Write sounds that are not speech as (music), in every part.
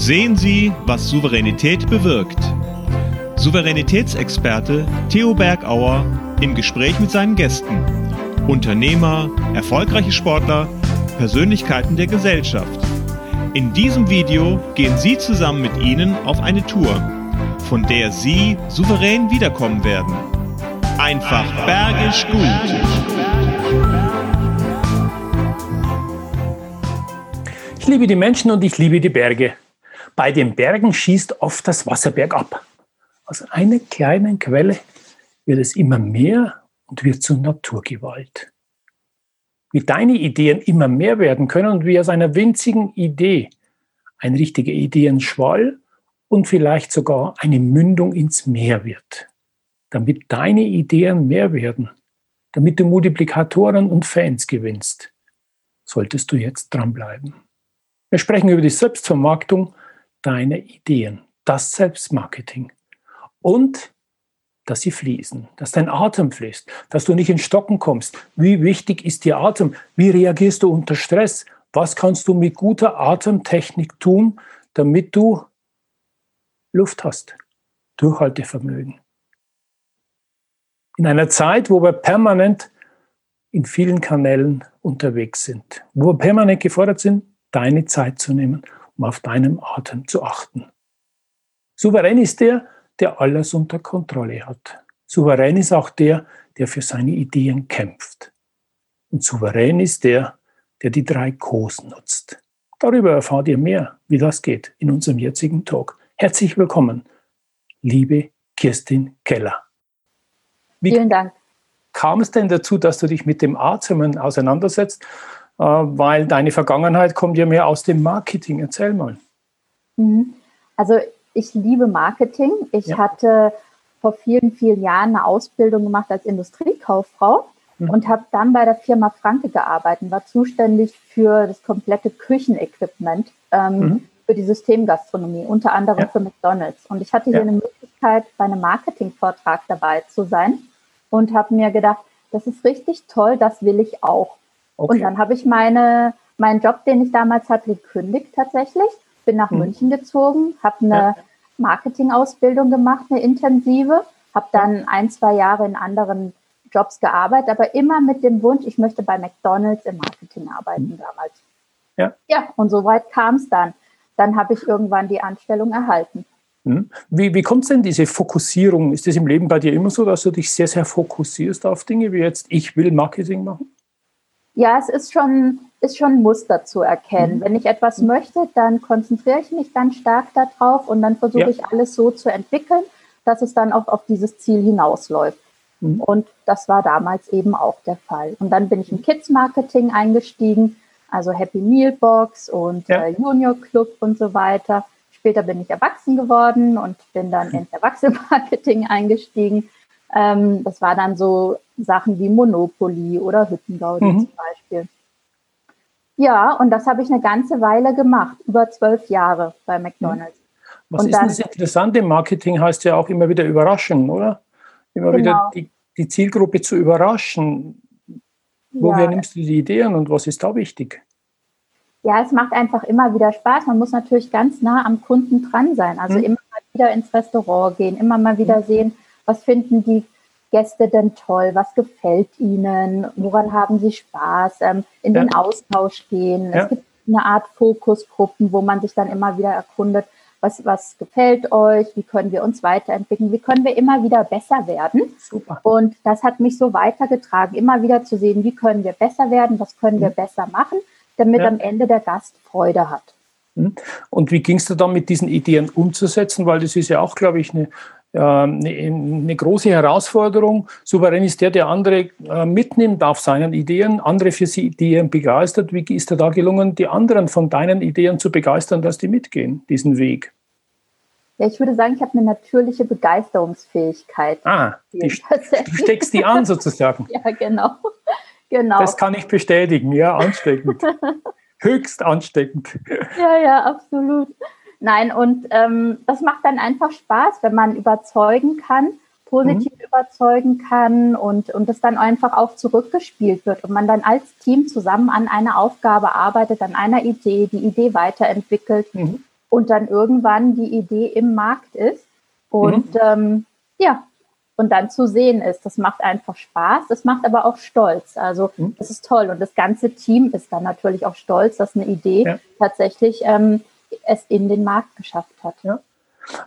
Sehen Sie, was Souveränität bewirkt. Souveränitätsexperte Theo Bergauer im Gespräch mit seinen Gästen. Unternehmer, erfolgreiche Sportler, Persönlichkeiten der Gesellschaft. In diesem Video gehen Sie zusammen mit ihnen auf eine Tour, von der Sie souverän wiederkommen werden. Einfach bergisch gut. Ich liebe die Menschen und ich liebe die Berge. Bei den Bergen schießt oft das Wasser bergab. Aus einer kleinen Quelle wird es immer mehr und wird zur Naturgewalt. Wie deine Ideen immer mehr werden können und wie aus einer winzigen Idee ein richtiger Ideenschwall und vielleicht sogar eine Mündung ins Meer wird. Damit deine Ideen mehr werden, damit du Multiplikatoren und Fans gewinnst, solltest du jetzt dranbleiben. Wir sprechen über die Selbstvermarktung deiner Ideen, das Selbstmarketing und dass sie fließen, dass dein Atem fließt, dass du nicht in Stocken kommst. Wie wichtig ist dir Atem? Wie reagierst du unter Stress? Was kannst du mit guter Atemtechnik tun, damit du Luft hast? Durchhaltevermögen. In einer Zeit, wo wir permanent in vielen Kanälen unterwegs sind, wo wir permanent gefordert sind, deine Zeit zu nehmen, um auf deinen Atem zu achten. Souverän ist der, der alles unter Kontrolle hat. Souverän ist auch der, der für seine Ideen kämpft. Und souverän ist der, der die drei Kos nutzt. Darüber erfahrt ihr mehr, wie das geht, in unserem jetzigen Talk. Herzlich willkommen, liebe Kirstin Keller. Wie Vielen Dank. Kam es denn dazu, dass du dich mit dem Atmen auseinandersetzt? Äh, weil deine Vergangenheit kommt ja mehr aus dem Marketing. Erzähl mal. Mhm. Also ich liebe Marketing. Ich ja. hatte vor vielen, vielen Jahren eine Ausbildung gemacht als Industriekauffrau mhm. und habe dann bei der Firma Franke gearbeitet, war zuständig für das komplette Küchenequipment ähm, mhm. für die Systemgastronomie, unter anderem ja. für McDonald's. Und ich hatte hier ja. eine Möglichkeit, bei einem Marketingvortrag dabei zu sein und habe mir gedacht, das ist richtig toll, das will ich auch. Okay. Und dann habe ich meine, meinen Job, den ich damals hatte, gekündigt tatsächlich bin nach mhm. München gezogen, habe eine ja. Marketingausbildung gemacht, eine intensive, habe dann ein, zwei Jahre in anderen Jobs gearbeitet, aber immer mit dem Wunsch, ich möchte bei McDonald's im Marketing arbeiten mhm. damals. Ja. Ja, und so weit kam es dann. Dann habe ich irgendwann die Anstellung erhalten. Mhm. Wie, wie kommt denn diese Fokussierung? Ist das im Leben bei dir immer so, dass du dich sehr, sehr fokussierst auf Dinge wie jetzt, ich will Marketing machen? Ja, es ist schon ist schon ein Muster zu erkennen. Mhm. Wenn ich etwas mhm. möchte, dann konzentriere ich mich ganz stark darauf und dann versuche ja. ich alles so zu entwickeln, dass es dann auch auf dieses Ziel hinausläuft. Mhm. Und das war damals eben auch der Fall. Und dann bin ich im Kids Marketing eingestiegen, also Happy Meal Box und ja. äh, Junior Club und so weiter. Später bin ich erwachsen geworden und bin dann ins Erwachsenenmarketing (laughs) eingestiegen. Ähm, das war dann so Sachen wie Monopoly oder Hüttengaudi mhm. zum Beispiel. Ja, und das habe ich eine ganze Weile gemacht, über zwölf Jahre bei McDonald's. Was und ist das Interessante? Marketing heißt ja auch immer wieder überraschen, oder? Immer genau. wieder die, die, Zielgruppe zu überraschen. Woher ja. nimmst du die Ideen und was ist da wichtig? Ja, es macht einfach immer wieder Spaß. Man muss natürlich ganz nah am Kunden dran sein. Also hm. immer mal wieder ins Restaurant gehen, immer mal wieder hm. sehen, was finden die Gäste denn toll? Was gefällt ihnen? Woran haben sie Spaß? Ähm, in ja. den Austausch gehen. Ja. Es gibt eine Art Fokusgruppen, wo man sich dann immer wieder erkundet, was, was gefällt euch? Wie können wir uns weiterentwickeln? Wie können wir immer wieder besser werden? Super. Und das hat mich so weitergetragen, immer wieder zu sehen, wie können wir besser werden? Was können mhm. wir besser machen, damit ja. am Ende der Gast Freude hat? Mhm. Und wie gingst du dann mit diesen Ideen umzusetzen? Weil das ist ja auch, glaube ich, eine eine, eine große Herausforderung. Souverän ist der, der andere äh, mitnimmt auf seinen Ideen, andere für sie Ideen begeistert. Wie ist dir da gelungen, die anderen von deinen Ideen zu begeistern, dass die mitgehen, diesen Weg? Ja, ich würde sagen, ich habe eine natürliche Begeisterungsfähigkeit. Ah, (laughs) du steckst die an sozusagen. (laughs) ja, genau. genau. Das kann ich bestätigen, ja, ansteckend. (laughs) Höchst ansteckend. Ja, ja, absolut. Nein, und ähm, das macht dann einfach Spaß, wenn man überzeugen kann, positiv mhm. überzeugen kann und, und das dann einfach auch zurückgespielt wird und man dann als Team zusammen an einer Aufgabe arbeitet, an einer Idee, die Idee weiterentwickelt. Mhm. und dann irgendwann die Idee im Markt ist und mhm. ähm, ja, und dann zu sehen ist. Das macht einfach Spaß, das macht aber auch Stolz. Also mhm. das ist toll und das ganze Team ist dann natürlich auch stolz, dass eine Idee ja. tatsächlich ähm, es in den Markt geschafft hat. Ja.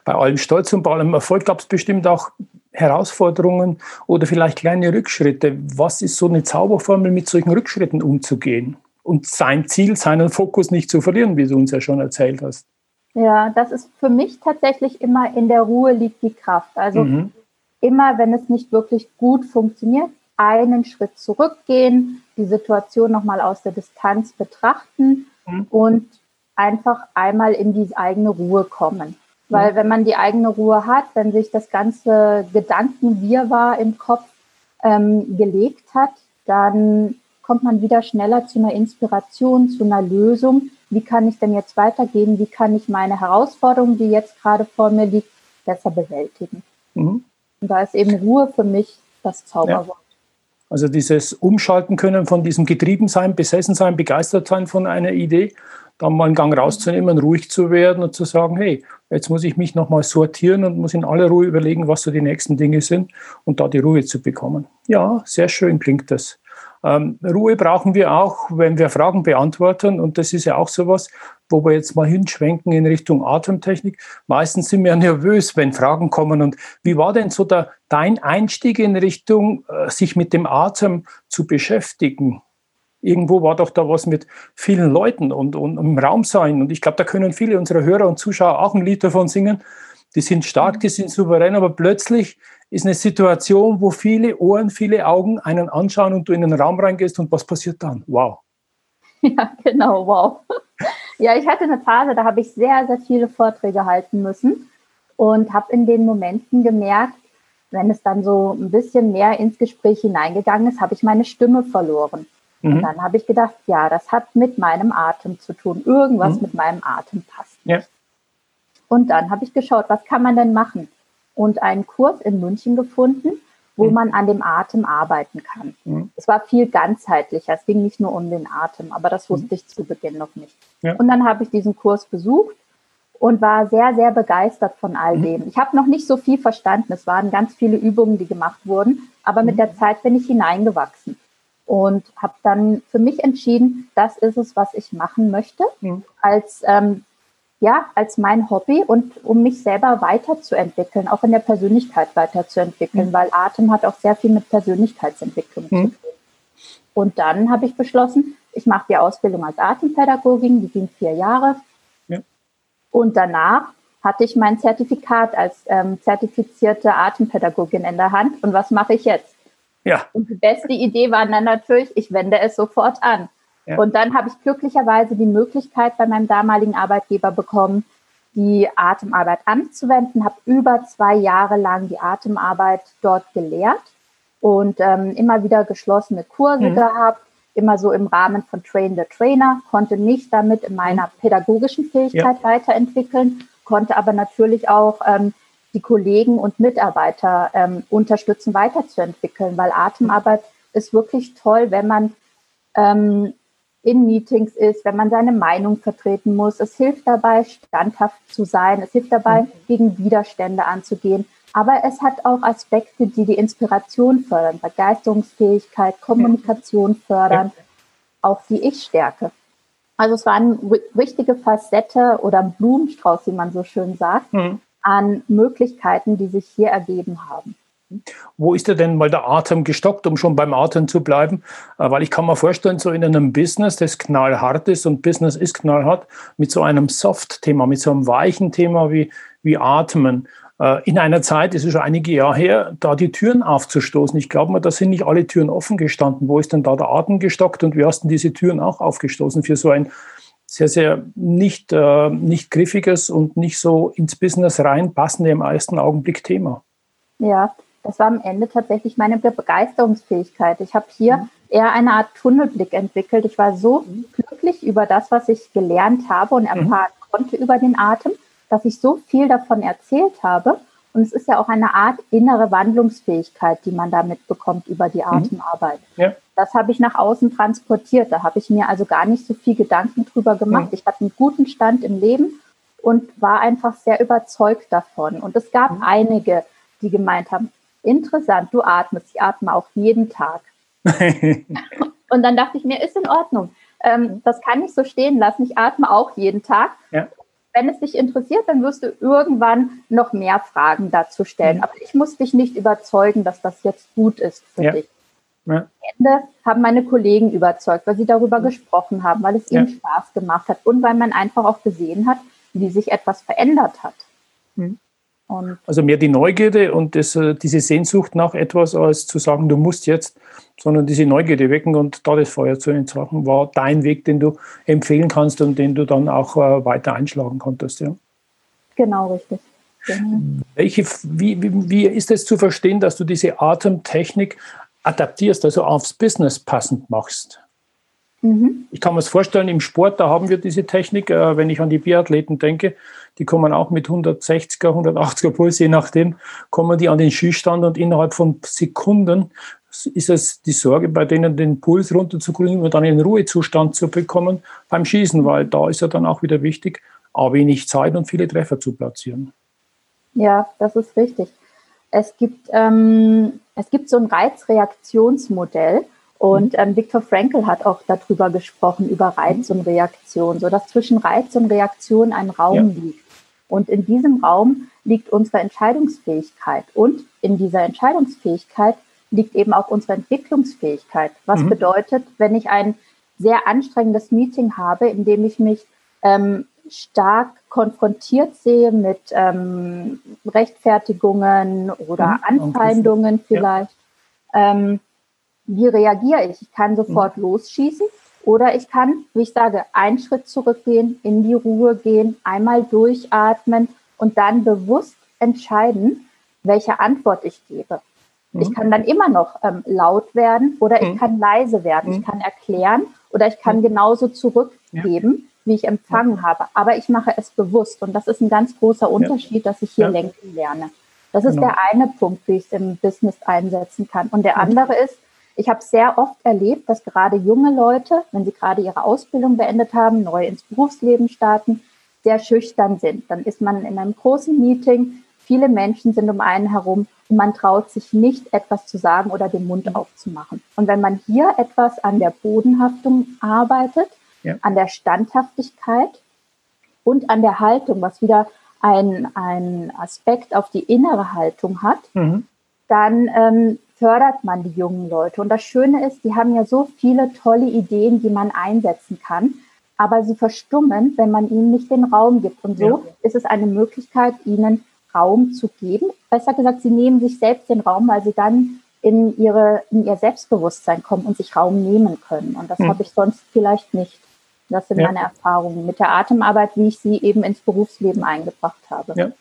Bei allem Stolz und bei allem Erfolg gab es bestimmt auch Herausforderungen oder vielleicht kleine Rückschritte. Was ist so eine Zauberformel, mit solchen Rückschritten umzugehen? Und sein Ziel, seinen Fokus nicht zu verlieren, wie du uns ja schon erzählt hast. Ja, das ist für mich tatsächlich immer in der Ruhe liegt die Kraft. Also mhm. immer, wenn es nicht wirklich gut funktioniert, einen Schritt zurückgehen, die Situation nochmal aus der Distanz betrachten mhm. und einfach einmal in die eigene Ruhe kommen. Weil wenn man die eigene Ruhe hat, wenn sich das ganze Gedankenwirrwarr im Kopf ähm, gelegt hat, dann kommt man wieder schneller zu einer Inspiration, zu einer Lösung. Wie kann ich denn jetzt weitergehen? Wie kann ich meine Herausforderung, die jetzt gerade vor mir liegt, besser bewältigen? Mhm. Und da ist eben Ruhe für mich das Zauberwort. Ja. Also dieses Umschalten können von diesem Getriebensein, Besessensein, Begeistertsein von einer Idee dann mal einen Gang rauszunehmen, ruhig zu werden und zu sagen, hey, jetzt muss ich mich nochmal sortieren und muss in aller Ruhe überlegen, was so die nächsten Dinge sind und da die Ruhe zu bekommen. Ja, sehr schön klingt das. Ähm, Ruhe brauchen wir auch, wenn wir Fragen beantworten. Und das ist ja auch sowas, wo wir jetzt mal hinschwenken in Richtung Atemtechnik. Meistens sind wir nervös, wenn Fragen kommen. Und wie war denn so der, dein Einstieg in Richtung, äh, sich mit dem Atem zu beschäftigen? Irgendwo war doch da was mit vielen Leuten und, und im Raum sein. Und ich glaube, da können viele unserer Hörer und Zuschauer auch ein Lied davon singen. Die sind stark, die sind souverän, aber plötzlich ist eine Situation, wo viele Ohren, viele Augen einen anschauen und du in den Raum reingehst und was passiert dann? Wow. (laughs) Ja, genau, wow. Ja, ich hatte eine Phase, da habe ich sehr, sehr viele Vorträge halten müssen und habe in den Momenten gemerkt, wenn es dann so ein bisschen mehr ins Gespräch hineingegangen ist, habe ich meine Stimme verloren. Mhm. Und dann habe ich gedacht, ja, das hat mit meinem Atem zu tun. Irgendwas mhm. mit meinem Atem passt. Ja. Und dann habe ich geschaut, was kann man denn machen? Und einen Kurs in München gefunden, wo mhm. man an dem Atem arbeiten kann. Mhm. Es war viel ganzheitlicher. Es ging nicht nur um den Atem, aber das wusste mhm. ich zu Beginn noch nicht. Ja. Und dann habe ich diesen Kurs besucht und war sehr, sehr begeistert von all dem. Ich habe noch nicht so viel verstanden. Es waren ganz viele Übungen, die gemacht wurden, aber mit der Zeit bin ich hineingewachsen und habe dann für mich entschieden, das ist es, was ich machen möchte, mhm. als ähm, ja als mein Hobby und um mich selber weiterzuentwickeln, auch in der Persönlichkeit weiterzuentwickeln, mhm. weil Atem hat auch sehr viel mit Persönlichkeitsentwicklung mhm. zu tun. Und dann habe ich beschlossen, ich mache die Ausbildung als Atempädagogin, die ging vier Jahre. Ja. Und danach hatte ich mein Zertifikat als ähm, zertifizierte Atempädagogin in der Hand. Und was mache ich jetzt? Ja. Und die beste Idee war dann natürlich, ich wende es sofort an. Ja. Und dann habe ich glücklicherweise die Möglichkeit bei meinem damaligen Arbeitgeber bekommen, die Atemarbeit anzuwenden, habe über zwei Jahre lang die Atemarbeit dort gelehrt und ähm, immer wieder geschlossene Kurse mhm. gehabt, immer so im Rahmen von Train the Trainer, konnte mich damit in meiner mhm. pädagogischen Fähigkeit ja. weiterentwickeln, konnte aber natürlich auch ähm, die Kollegen und Mitarbeiter ähm, unterstützen, weiterzuentwickeln, weil Atemarbeit ist wirklich toll, wenn man ähm, in Meetings ist, wenn man seine Meinung vertreten muss. Es hilft dabei, standhaft zu sein. Es hilft dabei, mhm. gegen Widerstände anzugehen. Aber es hat auch Aspekte, die die Inspiration fördern, Begeisterungsfähigkeit, Kommunikation fördern, auch die Ich-Stärke. Also es war eine richtige Facette oder ein Blumenstrauß, wie man so schön sagt, mhm an Möglichkeiten, die sich hier ergeben haben. Wo ist dir denn mal der Atem gestockt, um schon beim Atem zu bleiben? Äh, weil ich kann mir vorstellen, so in einem Business, das knallhart ist und Business ist knallhart, mit so einem Soft-Thema, mit so einem weichen Thema wie, wie Atmen, äh, in einer Zeit, das ist schon einige Jahre her, da die Türen aufzustoßen. Ich glaube mal, da sind nicht alle Türen offen gestanden. Wo ist denn da der Atem gestockt und wie hast du diese Türen auch aufgestoßen für so ein sehr, sehr nicht, äh, nicht griffiges und nicht so ins Business reinpassende im ersten Augenblick Thema. Ja, das war am Ende tatsächlich meine Begeisterungsfähigkeit. Ich habe hier mhm. eher eine Art Tunnelblick entwickelt. Ich war so mhm. glücklich über das, was ich gelernt habe und erfahren mhm. konnte über den Atem, dass ich so viel davon erzählt habe. Und es ist ja auch eine Art innere Wandlungsfähigkeit, die man damit bekommt über die mhm. Atemarbeit. Ja. Das habe ich nach außen transportiert. Da habe ich mir also gar nicht so viel Gedanken drüber gemacht. Ich hatte einen guten Stand im Leben und war einfach sehr überzeugt davon. Und es gab mhm. einige, die gemeint haben, interessant, du atmest, ich atme auch jeden Tag. (laughs) und dann dachte ich mir, ist in Ordnung. Ähm, mhm. das kann ich so stehen lassen. Ich atme auch jeden Tag. Ja. Wenn es dich interessiert, dann wirst du irgendwann noch mehr Fragen dazu stellen. Mhm. Aber ich muss dich nicht überzeugen, dass das jetzt gut ist für ja. dich. Ja. Am Ende haben meine Kollegen überzeugt, weil sie darüber gesprochen haben, weil es ihnen Spaß gemacht hat und weil man einfach auch gesehen hat, wie sich etwas verändert hat. Mhm. also mehr die Neugierde und das, äh, diese Sehnsucht nach etwas, als zu sagen, du musst jetzt, sondern diese Neugierde wecken und da das Feuer zu entfachen, war dein Weg, den du empfehlen kannst und den du dann auch äh, weiter einschlagen konntest. Ja? Genau, richtig. Welche, wie, wie, wie ist es zu verstehen, dass du diese Atemtechnik adaptierst, also aufs Business passend machst? Mhm. Ich kann mir es vorstellen, im Sport, da haben wir diese Technik, äh, wenn ich an die Biathleten denke, die kommen auch mit 160er, 180er Puls, je nachdem, kommen die an den Schießstand und innerhalb von Sekunden ist es die Sorge, bei denen den Puls runterzukriegen und dann in den Ruhezustand zu bekommen beim Schießen, weil da ist ja dann auch wieder wichtig, a wenig Zeit und viele Treffer zu platzieren. Ja, das ist richtig. Es gibt, ähm, es gibt so ein Reizreaktionsmodell und ähm, Viktor Frankl hat auch darüber gesprochen, über Reiz und Reaktion, so dass zwischen Reiz und Reaktion ein Raum ja. liegt. Und in diesem Raum liegt unsere Entscheidungsfähigkeit. Und in dieser Entscheidungsfähigkeit liegt eben auch unsere Entwicklungsfähigkeit. Was mhm. bedeutet, wenn ich ein sehr anstrengendes Meeting habe, in dem ich mich ähm, stark konfrontiert sehe mit ähm, Rechtfertigungen oder mhm. Anfeindungen vielleicht. Ja. Ähm, wie reagiere ich? Ich kann sofort mhm. losschießen oder ich kann, wie ich sage, einen Schritt zurückgehen, in die Ruhe gehen, einmal durchatmen und dann bewusst entscheiden, welche Antwort ich gebe. Mhm. Ich kann dann immer noch ähm, laut werden oder ich mhm. kann leise werden. Ich mhm. kann erklären oder ich kann mhm. genauso zurückgeben, ja. Wie ich empfangen ja. habe. Aber ich mache es bewusst und das ist ein ganz großer Unterschied, ja. dass ich hier lenken lerne. Das ist genau. der eine Punkt, wie ich es im Business einsetzen kann. Und der andere ist, ich habe sehr oft erlebt, dass gerade junge Leute, wenn sie gerade ihre Ausbildung beendet haben, neu ins Berufsleben starten, sehr schüchtern sind. Dann ist man in einem großen Meeting, viele Menschen sind um einen herum und man traut sich nicht, etwas zu sagen oder den Mund aufzumachen. Und wenn man hier etwas an der Bodenhaftung arbeitet, ja. an der Standhaftigkeit und an der Haltung, was wieder ein, ein Aspekt auf die innere Haltung hat, mhm. dann ähm, fördert man die jungen Leute. Und das Schöne ist, die haben ja so viele tolle Ideen, die man einsetzen kann, aber sie verstummen, wenn man ihnen nicht den Raum gibt. Und so ja. ist es eine Möglichkeit, ihnen Raum zu geben. Besser gesagt, sie nehmen sich selbst den Raum, weil sie dann in, ihre, in ihr Selbstbewusstsein kommen und sich Raum nehmen können. Und das hm. habe ich sonst vielleicht nicht. Das sind ja. meine Erfahrungen mit der Atemarbeit, wie ich sie eben ins Berufsleben eingebracht habe. Ja.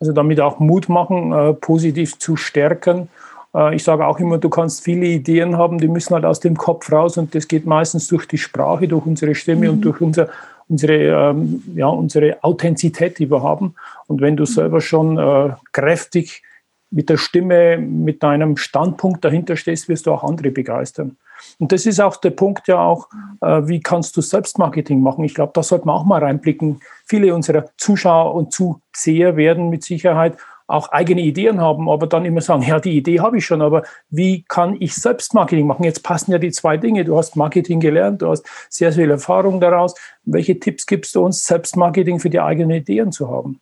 Also damit auch Mut machen, äh, positiv zu stärken äh, ich sage auch immer, du kannst viele Ideen haben, die müssen halt aus dem Kopf raus und das geht meistens durch die Sprache, durch unsere Stimme mhm. und durch unser, unsere, ähm, ja, unsere Authentizität, die wir haben. Und wenn du selber schon äh, kräftig mit der Stimme, mit deinem Standpunkt dahinter stehst, wirst du auch andere begeistern. Und das ist auch der Punkt ja auch, äh, wie kannst du Selbstmarketing machen? Ich glaube, da sollte man auch mal reinblicken. Viele unserer Zuschauer und Zuseher werden mit Sicherheit auch eigene Ideen haben, aber dann immer sagen, ja, die Idee habe ich schon, aber wie kann ich selbst Marketing machen? Jetzt passen ja die zwei Dinge. Du hast Marketing gelernt, du hast sehr viel Erfahrung daraus. Welche Tipps gibst du uns, Selbstmarketing für die eigenen Ideen zu haben?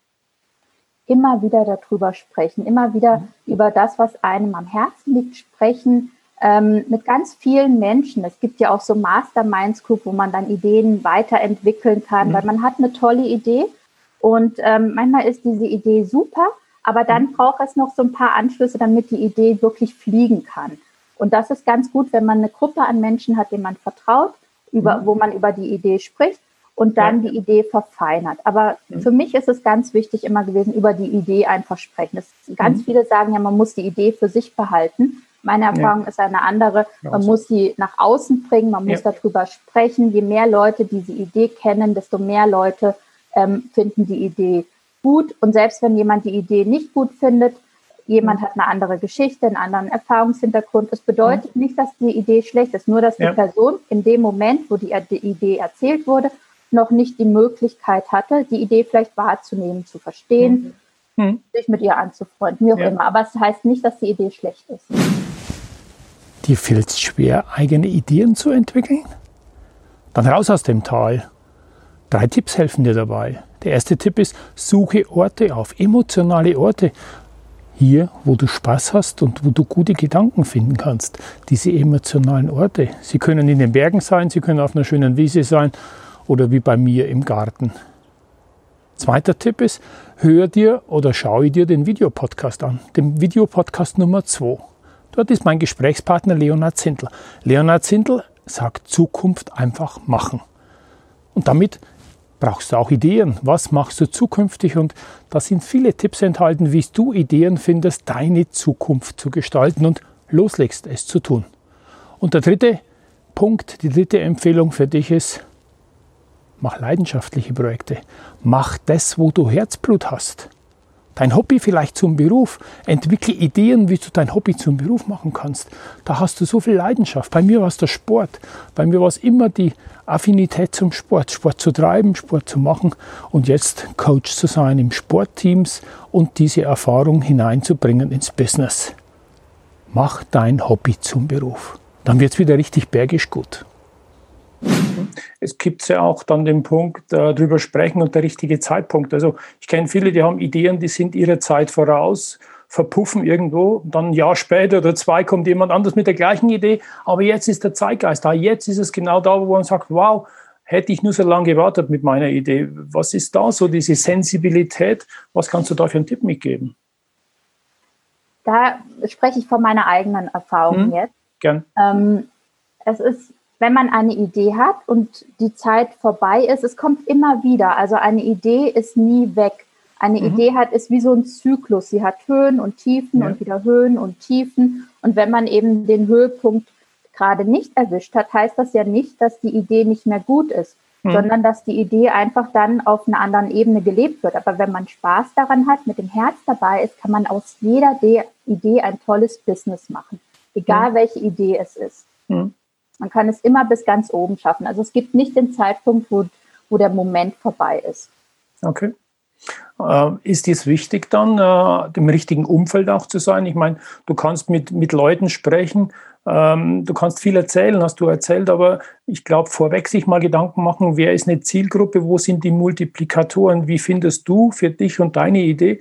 Immer wieder darüber sprechen, immer wieder mhm. über das, was einem am Herzen liegt, sprechen. Ähm, mit ganz vielen Menschen. Es gibt ja auch so Masterminds Group, wo man dann Ideen weiterentwickeln kann, mhm. weil man hat eine tolle Idee und ähm, manchmal ist diese Idee super, aber dann mhm. braucht es noch so ein paar Anschlüsse, damit die Idee wirklich fliegen kann. Und das ist ganz gut, wenn man eine Gruppe an Menschen hat, denen man vertraut, über, mhm. wo man über die Idee spricht und dann ja. die Idee verfeinert. Aber mhm. für mich ist es ganz wichtig immer gewesen, über die Idee einfach sprechen. Das, ganz mhm. viele sagen ja, man muss die Idee für sich behalten. Meine Erfahrung ja. ist eine andere. Man muss sie nach außen bringen, man muss ja. darüber sprechen. Je mehr Leute diese Idee kennen, desto mehr Leute ähm, finden die Idee gut. Und selbst wenn jemand die Idee nicht gut findet, jemand mhm. hat eine andere Geschichte, einen anderen Erfahrungshintergrund. Es bedeutet. Mhm. nicht, dass die Idee schlecht ist, nur dass die ja. Person in dem Moment, wo die, die Idee erzählt wurde, noch nicht die Möglichkeit hatte, die Idee vielleicht wahrzunehmen, zu verstehen, mhm. mhm. sich mit ihr anzufreunden, wie auch ja. immer. Aber es das heißt nicht, dass die Idee schlecht ist. Dir fällt es schwer, eigene Ideen zu entwickeln? Dann raus aus dem Tal. Drei Tipps helfen dir dabei. Der erste Tipp ist, suche Orte auf, emotionale Orte. Hier, wo du Spaß hast und wo du gute Gedanken finden kannst. Diese emotionalen Orte. Sie können in den Bergen sein, sie können auf einer schönen Wiese sein oder wie bei mir im Garten. Zweiter Tipp ist, hör dir oder schaue dir den Videopodcast an, den Videopodcast Nummer 2. Dort ist mein Gesprächspartner Leonard Zindl. Leonard Zindl sagt Zukunft einfach machen. Und damit brauchst du auch Ideen. Was machst du zukünftig? Und da sind viele Tipps enthalten, wie du Ideen findest, deine Zukunft zu gestalten und loslegst, es zu tun. Und der dritte Punkt, die dritte Empfehlung für dich ist, mach leidenschaftliche Projekte. Mach das, wo du Herzblut hast. Dein Hobby vielleicht zum Beruf. Entwickle Ideen, wie du dein Hobby zum Beruf machen kannst. Da hast du so viel Leidenschaft. Bei mir war es der Sport. Bei mir war es immer die Affinität zum Sport. Sport zu treiben, Sport zu machen und jetzt Coach zu sein im Sportteams und diese Erfahrung hineinzubringen ins Business. Mach dein Hobby zum Beruf. Dann wird es wieder richtig bergisch gut. Es gibt ja auch dann den Punkt, äh, drüber sprechen und der richtige Zeitpunkt. Also ich kenne viele, die haben Ideen, die sind ihrer Zeit voraus, verpuffen irgendwo, dann ein Jahr später oder zwei kommt jemand anders mit der gleichen Idee, aber jetzt ist der Zeitgeist da, jetzt ist es genau da, wo man sagt, wow, hätte ich nur so lange gewartet mit meiner Idee. Was ist da so diese Sensibilität? Was kannst du da für einen Tipp mitgeben? Da spreche ich von meiner eigenen Erfahrung hm, jetzt. Gern. Ähm, es ist wenn man eine Idee hat und die Zeit vorbei ist, es kommt immer wieder. Also eine Idee ist nie weg. Eine mhm. Idee hat, ist wie so ein Zyklus. Sie hat Höhen und Tiefen ja. und wieder Höhen und Tiefen. Und wenn man eben den Höhepunkt gerade nicht erwischt hat, heißt das ja nicht, dass die Idee nicht mehr gut ist, mhm. sondern dass die Idee einfach dann auf einer anderen Ebene gelebt wird. Aber wenn man Spaß daran hat, mit dem Herz dabei ist, kann man aus jeder Idee ein tolles Business machen. Egal mhm. welche Idee es ist. Mhm. Man kann es immer bis ganz oben schaffen. Also es gibt nicht den Zeitpunkt, wo, wo der Moment vorbei ist. Okay. Äh, ist es wichtig dann, äh, dem richtigen Umfeld auch zu sein? Ich meine, du kannst mit, mit Leuten sprechen, ähm, du kannst viel erzählen, hast du erzählt, aber ich glaube, vorweg sich mal Gedanken machen, wer ist eine Zielgruppe, wo sind die Multiplikatoren, wie findest du für dich und deine Idee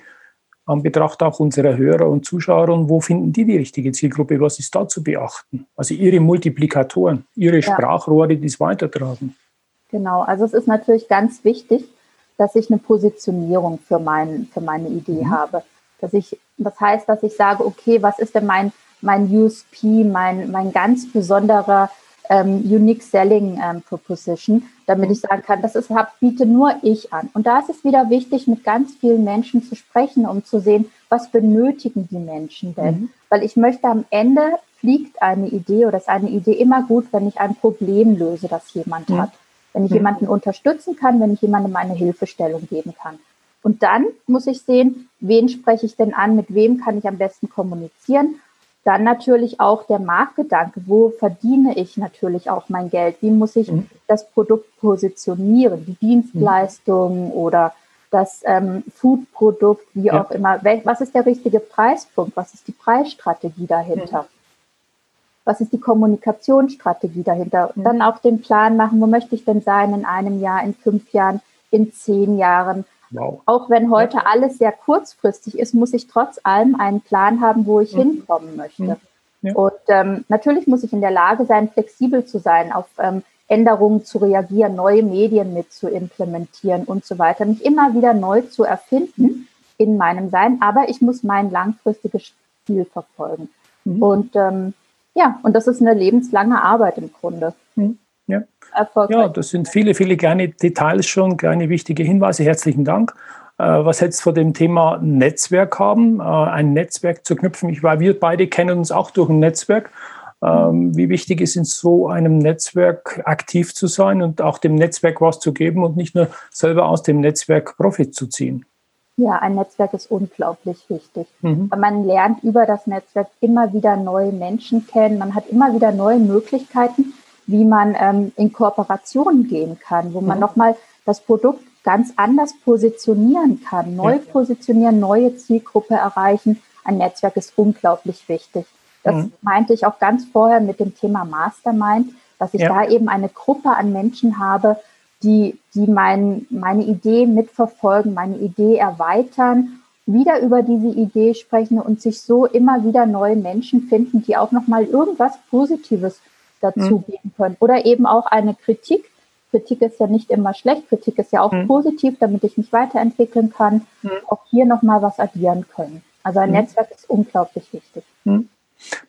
an Betracht auch unserer Hörer und Zuschauer und wo finden die die richtige Zielgruppe? Was ist da zu beachten? Also ihre Multiplikatoren, ihre ja. Sprachrohre, die es weitertragen. Genau, also es ist natürlich ganz wichtig, dass ich eine Positionierung für, mein, für meine Idee mhm. habe. Dass ich, das heißt, dass ich sage, okay, was ist denn mein, mein USP, mein, mein ganz besonderer ähm, Unique Selling ähm, Proposition, damit ich sagen kann, das ist, hab, biete nur ich an. Und da ist es wieder wichtig, mit ganz vielen Menschen zu sprechen, um zu sehen, was benötigen die Menschen denn? Mhm. Weil ich möchte am Ende fliegt eine Idee oder ist eine Idee immer gut, wenn ich ein Problem löse, das jemand mhm. hat. Wenn ich mhm. jemanden unterstützen kann, wenn ich jemandem eine Hilfestellung geben kann. Und dann muss ich sehen, wen spreche ich denn an, mit wem kann ich am besten kommunizieren dann natürlich auch der Marktgedanke, wo verdiene ich natürlich auch mein Geld? Wie muss ich mhm. das Produkt positionieren? Die Dienstleistung mhm. oder das ähm, Foodprodukt, wie ja. auch immer. Was ist der richtige Preispunkt? Was ist die Preisstrategie dahinter? Mhm. Was ist die Kommunikationsstrategie dahinter? Und mhm. dann auch den Plan machen, wo möchte ich denn sein in einem Jahr, in fünf Jahren, in zehn Jahren? Wow. Auch wenn heute ja. alles sehr kurzfristig ist, muss ich trotz allem einen Plan haben, wo ich mhm. hinkommen möchte. Ja. Und ähm, natürlich muss ich in der Lage sein, flexibel zu sein, auf ähm, Änderungen zu reagieren, neue Medien mit zu implementieren und so weiter, mich immer wieder neu zu erfinden mhm. in meinem Sein, aber ich muss mein langfristiges Ziel verfolgen. Mhm. Und ähm, ja, und das ist eine lebenslange Arbeit im Grunde. Mhm. Ja erfolgreich. Ja, das sind viele, viele kleine Details schon, kleine wichtige Hinweise. Herzlichen Dank. Äh, was hältst du von dem Thema Netzwerk haben, äh, ein Netzwerk zu knüpfen? Ich weiß, wir beide kennen uns auch durch ein Netzwerk. Ähm, wie wichtig ist in so einem Netzwerk aktiv zu sein und auch dem Netzwerk was zu geben und nicht nur selber aus dem Netzwerk Profit zu ziehen? Ja, ein Netzwerk ist unglaublich wichtig. Mhm. Man lernt über das Netzwerk immer wieder neue Menschen kennen. Man hat immer wieder neue Möglichkeiten, wie man ähm, in Kooperationen gehen kann, wo man mhm. nochmal das Produkt ganz anders positionieren kann, neu ja. positionieren, neue Zielgruppe erreichen. Ein Netzwerk ist unglaublich wichtig. Das mhm. meinte ich auch ganz vorher mit dem Thema Mastermind, dass ich ja. da eben eine Gruppe an Menschen habe, die, die mein, meine Idee mitverfolgen, meine Idee erweitern, wieder über diese Idee sprechen und sich so immer wieder neue Menschen finden, die auch nochmal irgendwas Positives dazu mhm. geben können. Oder eben auch eine Kritik. Kritik ist ja nicht immer schlecht, Kritik ist ja auch mhm. positiv, damit ich mich weiterentwickeln kann. Mhm. Auch hier nochmal was addieren können. Also ein mhm. Netzwerk ist unglaublich wichtig. Mhm.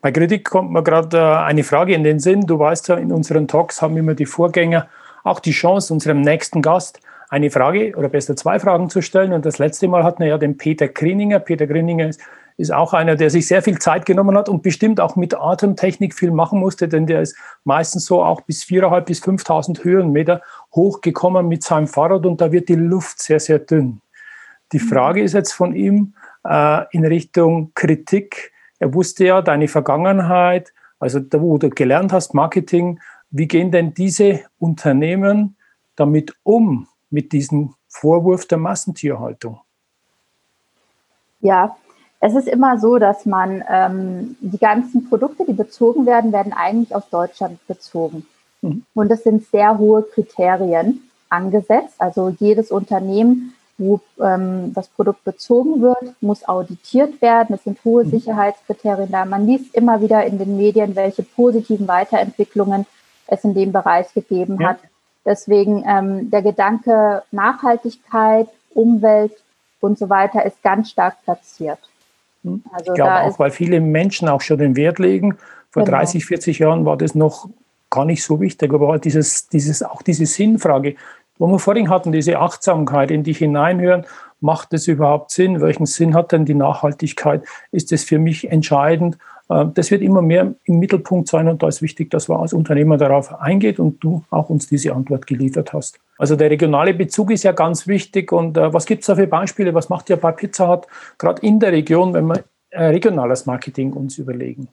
Bei Kritik kommt mir gerade äh, eine Frage in den Sinn. Du weißt ja, in unseren Talks haben immer die Vorgänger auch die Chance, unserem nächsten Gast eine Frage oder besser zwei Fragen zu stellen. Und das letzte Mal hatten wir ja den Peter Grininger. Peter Grininger ist, ist auch einer, der sich sehr viel Zeit genommen hat und bestimmt auch mit Atemtechnik viel machen musste, denn der ist meistens so auch bis 4.500 bis 5.000 Höhenmeter hochgekommen mit seinem Fahrrad und da wird die Luft sehr, sehr dünn. Die mhm. Frage ist jetzt von ihm äh, in Richtung Kritik. Er wusste ja deine Vergangenheit, also da, wo du gelernt hast, Marketing, wie gehen denn diese Unternehmen damit um, mit diesem Vorwurf der Massentierhaltung? Ja, es ist immer so, dass man ähm, die ganzen Produkte, die bezogen werden, werden eigentlich aus Deutschland bezogen. Mhm. Und es sind sehr hohe Kriterien angesetzt. Also jedes Unternehmen, wo ähm, das Produkt bezogen wird, muss auditiert werden. Es sind hohe mhm. Sicherheitskriterien da. Man liest immer wieder in den Medien, welche positiven Weiterentwicklungen es in dem Bereich gegeben ja. hat. Deswegen ähm, der Gedanke Nachhaltigkeit, Umwelt und so weiter ist ganz stark platziert. Hm. Also ich glaube auch, weil viele Menschen auch schon den Wert legen. Vor genau. 30, 40 Jahren war das noch gar nicht so wichtig, aber halt dieses, dieses, auch diese Sinnfrage, wo wir vorhin hatten, diese Achtsamkeit in dich hineinhören, macht es überhaupt Sinn? Welchen Sinn hat denn die Nachhaltigkeit? Ist es für mich entscheidend? Äh, das wird immer mehr im Mittelpunkt sein und da ist wichtig, dass man als Unternehmer darauf eingeht und du auch uns diese Antwort geliefert hast. Also der regionale Bezug ist ja ganz wichtig und äh, was gibt es da für Beispiele? Was macht ihr bei Pizza Hut gerade in der Region, wenn wir äh, regionales Marketing uns überlegen?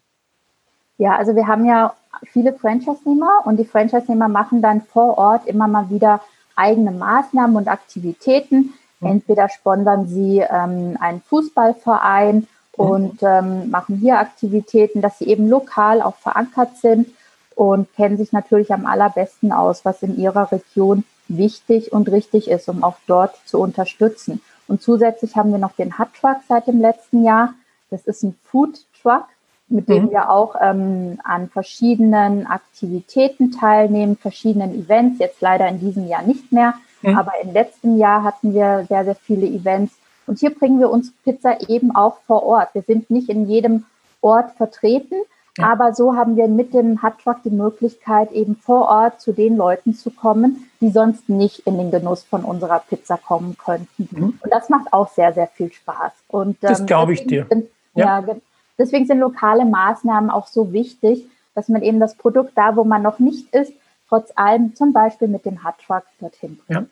Ja, also wir haben ja viele Franchise-Nehmer und die Franchise-Nehmer machen dann vor Ort immer mal wieder eigene Maßnahmen und Aktivitäten. Hm. Entweder sponsern sie ähm, einen Fußballverein Mhm. und ähm, machen hier Aktivitäten, dass sie eben lokal auch verankert sind und kennen sich natürlich am allerbesten aus, was in ihrer Region wichtig und richtig ist, um auch dort zu unterstützen. Und zusätzlich haben wir noch den Hut Truck seit dem letzten Jahr. Das ist ein Food Truck, mit dem mhm. wir auch ähm, an verschiedenen Aktivitäten teilnehmen, verschiedenen Events. Jetzt leider in diesem Jahr nicht mehr, mhm. aber im letzten Jahr hatten wir sehr, sehr viele Events und hier bringen wir uns Pizza eben auch vor Ort. Wir sind nicht in jedem Ort vertreten, ja. aber so haben wir mit dem Hardtruck die Möglichkeit, eben vor Ort zu den Leuten zu kommen, die sonst nicht in den Genuss von unserer Pizza kommen könnten. Mhm. Und das macht auch sehr, sehr viel Spaß. Und, das ähm, glaube ich dir. Sind, ja. ja, deswegen sind lokale Maßnahmen auch so wichtig, dass man eben das Produkt da, wo man noch nicht ist, trotz allem zum Beispiel mit dem Hardtruck dorthin bringt. Ja.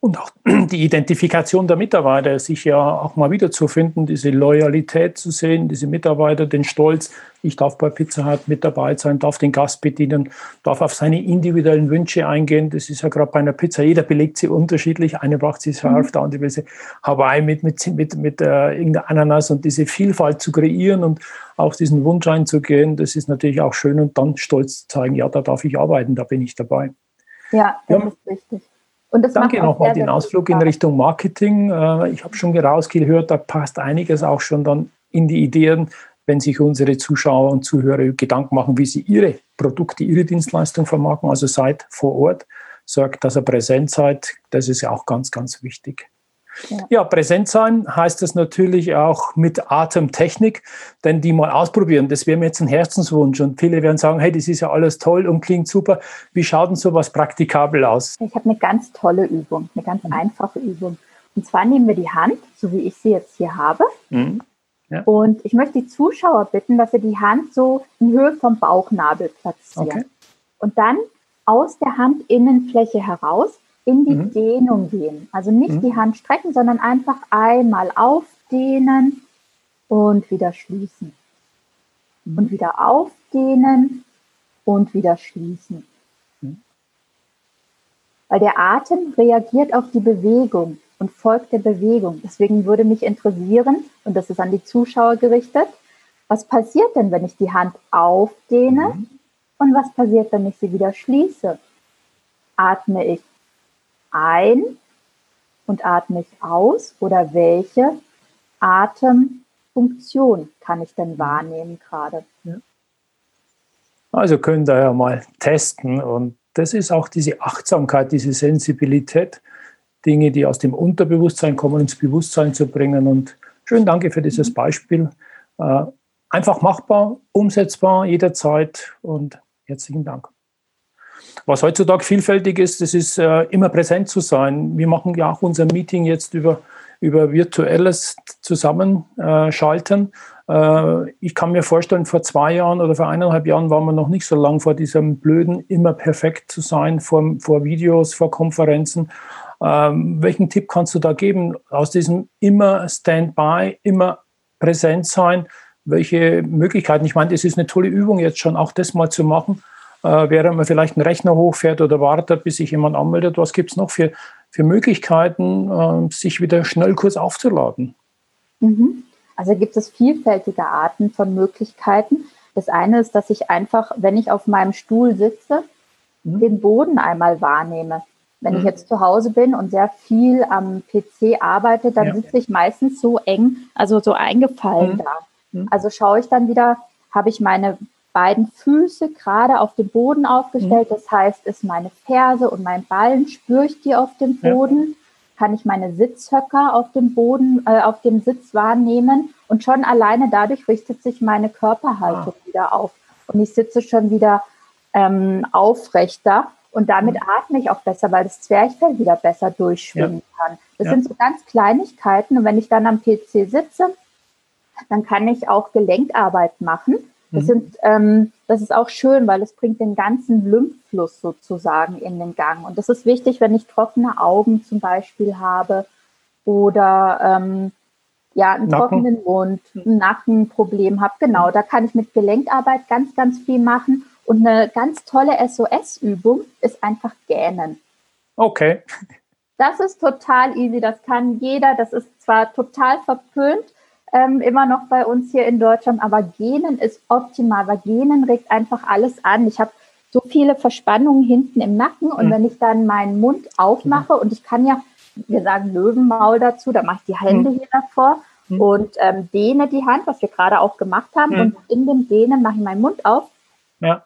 Und auch (clears throat) die Identifikation der Mitarbeiter, sich ja auch mal wiederzufinden, diese Loyalität zu sehen, diese Mitarbeiter, den Stolz, ich darf bei Pizza Hut mit dabei sein, darf den Gast bedienen, darf auf seine individuellen Wünsche eingehen. Das ist ja gerade bei einer Pizza, jeder belegt sie unterschiedlich. Eine braucht sie scharf, mhm. der andere will sie Hawaii mit, mit, mit, mit äh, irgendeiner Ananas und diese Vielfalt zu kreieren und auch diesen Wunsch einzugehen, das ist natürlich auch schön und dann stolz zu zeigen, ja, da darf ich arbeiten, da bin ich dabei. Ja, das ja. ist richtig. Danke nochmal den Ausflug in Richtung Marketing. Äh, ich habe schon rausgehört, da passt einiges auch schon dann in die Ideen, wenn sich unsere Zuschauer und Zuhörer Gedanken machen, wie sie ihre Produkte, ihre Dienstleistung vermarkten. Also seid vor Ort, sorgt, dass ihr präsent seid. Das ist ja auch ganz, ganz wichtig. Ja. ja, präsent sein heißt das natürlich auch mit Atemtechnik, denn die mal ausprobieren, das wäre mir jetzt ein Herzenswunsch. Und viele werden sagen, hey, das ist ja alles toll und klingt super. Wie schaut denn sowas praktikabel aus? Ich habe eine ganz tolle Übung, eine ganz mhm. einfache Übung. Und zwar nehmen wir die Hand, so wie ich sie jetzt hier habe. Mhm. Ja. Und ich möchte die Zuschauer bitten, dass sie die Hand so in Höhe vom Bauchnabel platzieren. Okay. Und dann aus der Handinnenfläche heraus in die mhm. Dehnung gehen. Also nicht mhm. die Hand strecken, sondern einfach einmal aufdehnen und wieder schließen. Mhm. Und wieder aufdehnen und wieder schließen. Mhm. Weil der Atem reagiert auf die Bewegung und folgt der Bewegung. Deswegen würde mich interessieren, und das ist an die Zuschauer gerichtet, was passiert denn, wenn ich die Hand aufdehne mhm. und was passiert, wenn ich sie wieder schließe? Atme ich ein und atme ich aus oder welche Atemfunktion kann ich denn wahrnehmen gerade? Also könnt ihr ja mal testen und das ist auch diese Achtsamkeit, diese Sensibilität, Dinge, die aus dem Unterbewusstsein kommen, ins Bewusstsein zu bringen. Und schön danke für dieses Beispiel. Äh, einfach machbar, umsetzbar jederzeit und herzlichen Dank. Was heutzutage vielfältig ist, das ist äh, immer präsent zu sein. Wir machen ja auch unser Meeting jetzt über, über virtuelles Zusammenschalten. Äh, ich kann mir vorstellen, vor zwei Jahren oder vor eineinhalb Jahren waren wir noch nicht so lang vor diesem blöden, immer perfekt zu sein, vor, vor Videos, vor Konferenzen. Ähm, welchen Tipp kannst du da geben aus diesem immer Standby, immer präsent sein? Welche Möglichkeiten? Ich meine, das ist eine tolle Übung jetzt schon, auch das mal zu machen, äh, während man vielleicht einen Rechner hochfährt oder wartet, bis sich jemand anmeldet. Was gibt es noch für, für Möglichkeiten, äh, sich wieder schnell kurz aufzuladen? Mhm. Also gibt es vielfältige Arten von Möglichkeiten. Das eine ist, dass ich einfach, wenn ich auf meinem Stuhl sitze, mhm. den Boden einmal wahrnehme. Wenn mhm. ich jetzt zu Hause bin und sehr viel am PC arbeite, dann ja. sitze ich meistens so eng, also so eingefallen mhm. da. Mhm. Also schaue ich dann wieder, habe ich meine beiden Füße gerade auf dem Boden aufgestellt. Mhm. Das heißt, ist meine Ferse und mein Ballen, spüre ich die auf dem Boden? Ja. Kann ich meine Sitzhöcker auf dem Boden, äh, auf dem Sitz wahrnehmen? Und schon alleine dadurch richtet sich meine Körperhaltung ah. wieder auf. Und ich sitze schon wieder ähm, aufrechter und damit mhm. atme ich auch besser, weil das Zwerchfell wieder besser durchschwimmen ja. kann. Das ja. sind so ganz Kleinigkeiten. Und wenn ich dann am PC sitze, dann kann ich auch Gelenkarbeit machen. Das, mhm. sind, ähm, das ist auch schön, weil es bringt den ganzen Lymphfluss sozusagen in den Gang. Und das ist wichtig, wenn ich trockene Augen zum Beispiel habe oder ähm, ja, einen Nacken. trockenen Mund, ein Nackenproblem habe. Genau, da kann ich mit Gelenkarbeit ganz, ganz viel machen. Und eine ganz tolle SOS-Übung ist einfach gähnen. Okay. Das ist total easy, das kann jeder. Das ist zwar total verpönt, ähm, immer noch bei uns hier in Deutschland, aber Genen ist optimal, weil Genen regt einfach alles an. Ich habe so viele Verspannungen hinten im Nacken und mhm. wenn ich dann meinen Mund aufmache mhm. und ich kann ja, wir sagen Löwenmaul dazu, da mache ich die Hände mhm. hier davor mhm. und ähm, dehne die Hand, was wir gerade auch gemacht haben mhm. und in dem Dehnen mache ich meinen Mund auf. Ja.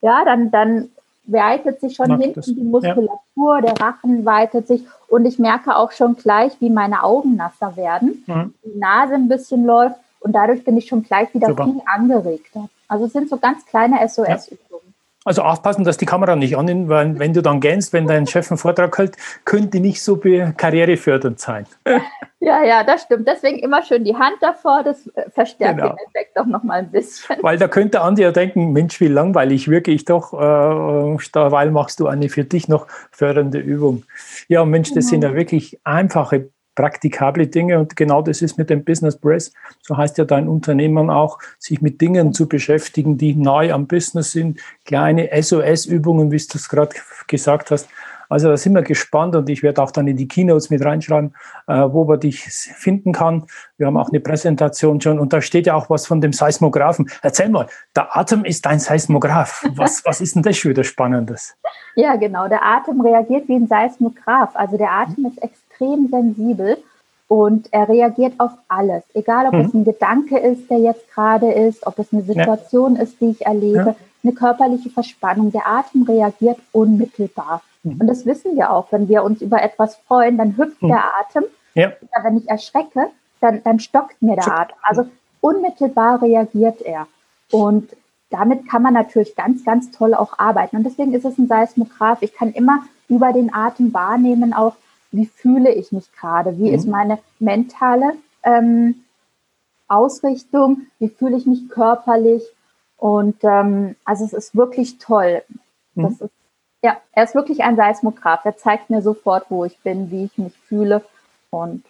Ja, dann, dann weitet sich schon hinten das. die Muskulatur, ja. der Rachen weitet sich und ich merke auch schon gleich, wie meine Augen nasser werden, mhm. die Nase ein bisschen läuft und dadurch bin ich schon gleich wieder Super. viel angeregter. Also es sind so ganz kleine SOS-Übungen. Also aufpassen, dass die Kamera nicht annimmt, weil wenn du dann gähnst, wenn dein Chef einen Vortrag hält, könnte nicht so karrierefördernd sein. (laughs) Ja, ja, das stimmt. Deswegen immer schön die Hand davor, das äh, verstärkt genau. den Effekt auch noch mal ein bisschen. Weil da könnte Andi ja denken, Mensch, wie langweilig wirke ich doch, äh, dabei machst du eine für dich noch fördernde Übung. Ja, Mensch, das genau. sind ja wirklich einfache praktikable Dinge und genau das ist mit dem Business Press. So heißt ja dein Unternehmen auch, sich mit Dingen zu beschäftigen, die neu am Business sind, kleine SOS-Übungen, wie du es gerade gesagt hast. Also da sind wir gespannt und ich werde auch dann in die Keynotes mit reinschreiben, äh, wo man dich finden kann. Wir haben auch eine Präsentation schon und da steht ja auch was von dem Seismographen. Erzähl mal, der Atem ist ein Seismograph. Was, was ist denn das schon wieder Spannendes? (laughs) Ja, genau. Der Atem reagiert wie ein Seismograph. Also der Atem ist extrem extrem sensibel und er reagiert auf alles. Egal, ob mhm. es ein Gedanke ist, der jetzt gerade ist, ob es eine Situation ja. ist, die ich erlebe, ja. eine körperliche Verspannung. Der Atem reagiert unmittelbar. Mhm. Und das wissen wir auch. Wenn wir uns über etwas freuen, dann hüpft mhm. der Atem. Ja. Wenn ich erschrecke, dann, dann stockt mir der Atem. Also unmittelbar reagiert er. Und damit kann man natürlich ganz, ganz toll auch arbeiten. Und deswegen ist es ein Seismograph. Ich kann immer über den Atem wahrnehmen, auch wie fühle ich mich gerade, wie mhm. ist meine mentale ähm, Ausrichtung, wie fühle ich mich körperlich. Und ähm, also es ist wirklich toll. Mhm. Das ist, ja, er ist wirklich ein Seismograph. Er zeigt mir sofort, wo ich bin, wie ich mich fühle. Und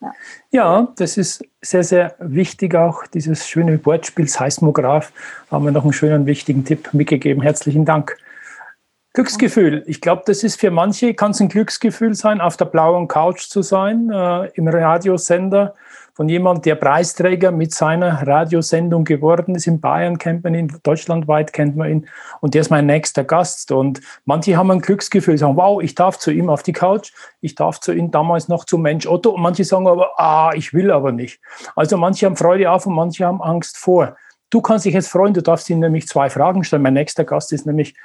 Ja. ja. das ist sehr, sehr wichtig auch, dieses schöne Wortspiel Seismograph. Haben wir noch einen schönen, wichtigen Tipp mitgegeben. Herzlichen Dank. Glücksgefühl. Ich glaube, das ist für manche, kann es ein Glücksgefühl sein, auf der blauen Couch zu sein, äh, im Radiosender von jemand, der Preisträger mit seiner Radiosendung geworden ist. In Bayern kennt man ihn, deutschlandweit kennt man ihn. Und der ist mein nächster Gast. Und manche haben ein Glücksgefühl, sagen, wow, ich darf zu ihm auf die Couch, ich darf zu ihm damals noch zu Mensch Otto. Und manche sagen aber, ah, ich will aber nicht. Also manche haben Freude auf und manche haben Angst vor. Du kannst dich jetzt freuen, du darfst ihm nämlich zwei Fragen stellen. Mein nächster Gast ist nämlich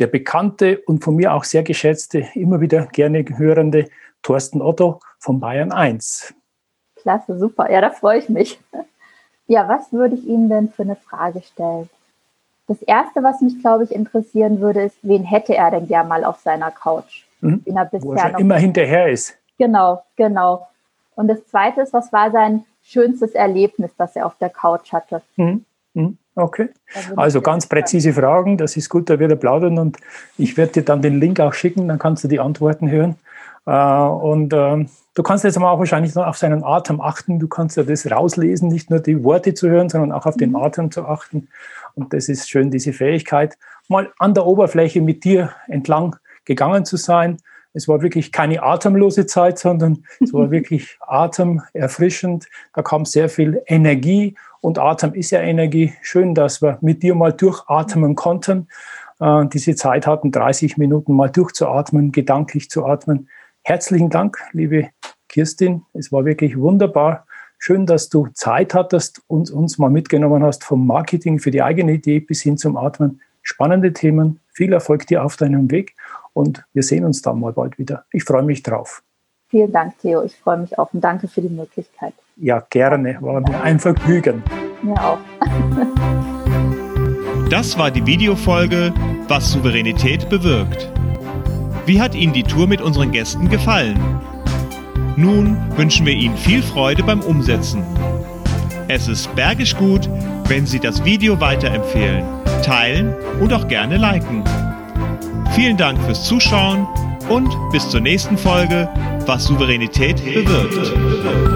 der bekannte und von mir auch sehr geschätzte, immer wieder gerne hörende Thorsten Otto von Bayern 1. Klasse, super. Ja, da freue ich mich. Ja, was würde ich Ihnen denn für eine Frage stellen? Das Erste, was mich, glaube ich, interessieren würde, ist, wen hätte er denn gern mal auf seiner Couch? Mhm. Wen er bisher Wo er immer hinterher ist. Genau, genau. Und das Zweite ist, was war sein schönstes Erlebnis, das er auf der Couch hatte? Mhm. Mhm. Okay. Also ganz präzise Fragen, das ist gut, da wird er plaudern und ich werde dir dann den Link auch schicken, dann kannst du die Antworten hören. Äh, und ähm, du kannst jetzt mal auch wahrscheinlich noch auf seinen Atem achten, du kannst ja das rauslesen, nicht nur die Worte zu hören, sondern auch auf den mhm. Atem zu achten. Und das ist schön, diese Fähigkeit, mal an der Oberfläche mit dir entlang gegangen zu sein. Es war wirklich keine atemlose Zeit, sondern es war (laughs) wirklich atemerfrischend. Da kam sehr viel Energie und Atem ist ja Energie. Schön, dass wir mit dir mal durchatmen konnten. Äh, diese Zeit hatten, 30 Minuten mal durchzuatmen, gedanklich zu atmen. Herzlichen Dank, liebe Kirstin. Es war wirklich wunderbar. Schön, dass du Zeit hattest und uns mal mitgenommen hast vom Marketing für die eigene Idee bis hin zum Atmen. Spannende Themen. Viel Erfolg dir auf deinem Weg und wir sehen uns dann mal bald wieder. Ich freue mich drauf. Vielen Dank, Theo. Ich freue mich auch und danke für die Möglichkeit. Ja, gerne. War mir ein Vergnügen. Mir auch. das war die Videofolge Was Souveränität bewirkt. Wie hat Ihnen die Tour mit unseren Gästen gefallen? Nun wünschen wir Ihnen viel Freude beim Umsetzen. Es ist bergisch gut, wenn Sie das Video weiterempfehlen, teilen und auch gerne liken. Vielen Dank fürs Zuschauen und bis zur nächsten Folge, was Souveränität bewirkt.